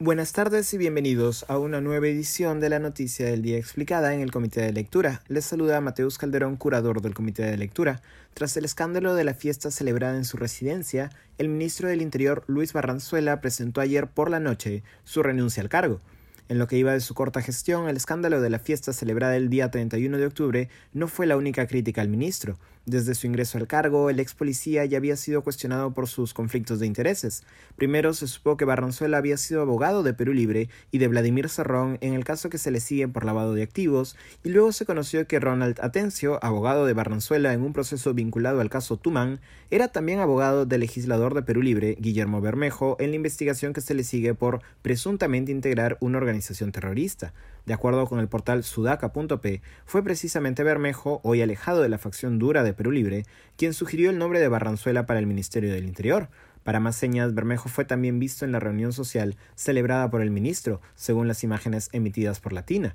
Buenas tardes y bienvenidos a una nueva edición de la Noticia del Día Explicada en el Comité de Lectura. Les saluda Mateus Calderón, curador del Comité de Lectura. Tras el escándalo de la fiesta celebrada en su residencia, el ministro del Interior, Luis Barranzuela, presentó ayer por la noche su renuncia al cargo. En lo que iba de su corta gestión, el escándalo de la fiesta celebrada el día 31 de octubre no fue la única crítica al ministro. Desde su ingreso al cargo, el ex policía ya había sido cuestionado por sus conflictos de intereses. Primero se supo que Barranzuela había sido abogado de Perú Libre y de Vladimir Serrón en el caso que se le sigue por lavado de activos, y luego se conoció que Ronald Atencio, abogado de Barranzuela en un proceso vinculado al caso Tumán, era también abogado del legislador de Perú Libre, Guillermo Bermejo, en la investigación que se le sigue por presuntamente integrar una organización terrorista. De acuerdo con el portal sudaca.p, fue precisamente Bermejo, hoy alejado de la facción dura de Perú Libre, quien sugirió el nombre de Barranzuela para el Ministerio del Interior. Para más señas, Bermejo fue también visto en la reunión social celebrada por el ministro, según las imágenes emitidas por Latina.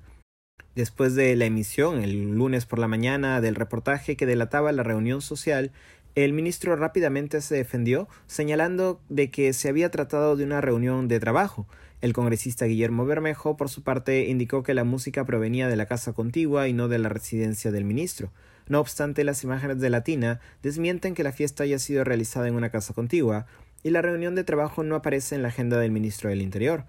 Después de la emisión, el lunes por la mañana, del reportaje que delataba la reunión social, el ministro rápidamente se defendió, señalando de que se había tratado de una reunión de trabajo. El congresista Guillermo Bermejo, por su parte, indicó que la música provenía de la casa contigua y no de la residencia del ministro. No obstante, las imágenes de Latina desmienten que la fiesta haya sido realizada en una casa contigua, y la reunión de trabajo no aparece en la agenda del ministro del Interior.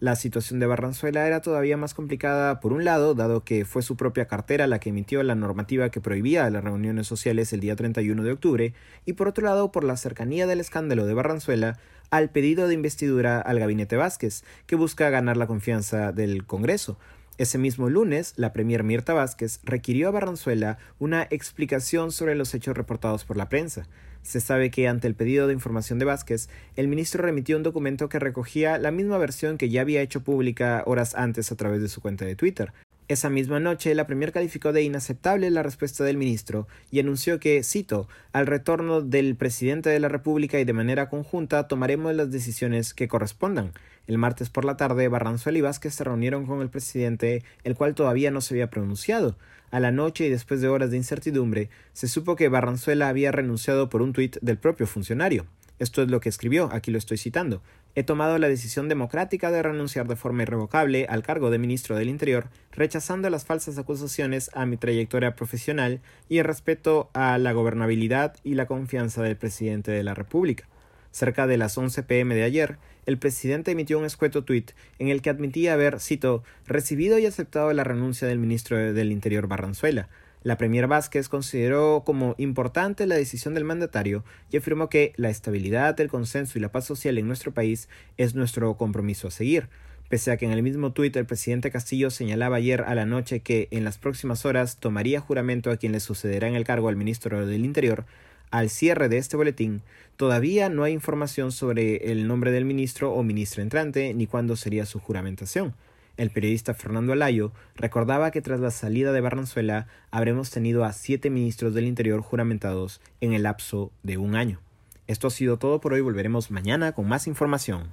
La situación de Barranzuela era todavía más complicada, por un lado, dado que fue su propia cartera la que emitió la normativa que prohibía las reuniones sociales el día 31 de octubre, y por otro lado, por la cercanía del escándalo de Barranzuela al pedido de investidura al gabinete Vázquez, que busca ganar la confianza del Congreso, ese mismo lunes, la premier Mirta Vázquez requirió a Barranzuela una explicación sobre los hechos reportados por la prensa. Se sabe que ante el pedido de información de Vázquez, el ministro remitió un documento que recogía la misma versión que ya había hecho pública horas antes a través de su cuenta de Twitter. Esa misma noche, la Premier calificó de inaceptable la respuesta del ministro y anunció que, cito, al retorno del presidente de la República y de manera conjunta tomaremos las decisiones que correspondan. El martes por la tarde, Barranzuela y Vázquez se reunieron con el presidente, el cual todavía no se había pronunciado. A la noche y después de horas de incertidumbre, se supo que Barranzuela había renunciado por un tuit del propio funcionario. Esto es lo que escribió, aquí lo estoy citando. He tomado la decisión democrática de renunciar de forma irrevocable al cargo de ministro del Interior, rechazando las falsas acusaciones a mi trayectoria profesional y el respeto a la gobernabilidad y la confianza del presidente de la República. Cerca de las 11 pm de ayer, el presidente emitió un escueto tuit en el que admitía haber, cito, recibido y aceptado la renuncia del ministro del Interior Barranzuela, la Premier Vázquez consideró como importante la decisión del mandatario y afirmó que la estabilidad, el consenso y la paz social en nuestro país es nuestro compromiso a seguir. Pese a que en el mismo tuit el presidente Castillo señalaba ayer a la noche que en las próximas horas tomaría juramento a quien le sucederá en el cargo al ministro del Interior, al cierre de este boletín, todavía no hay información sobre el nombre del ministro o ministra entrante ni cuándo sería su juramentación. El periodista Fernando Alayo recordaba que tras la salida de Barranzuela habremos tenido a siete ministros del Interior juramentados en el lapso de un año. Esto ha sido todo por hoy, volveremos mañana con más información.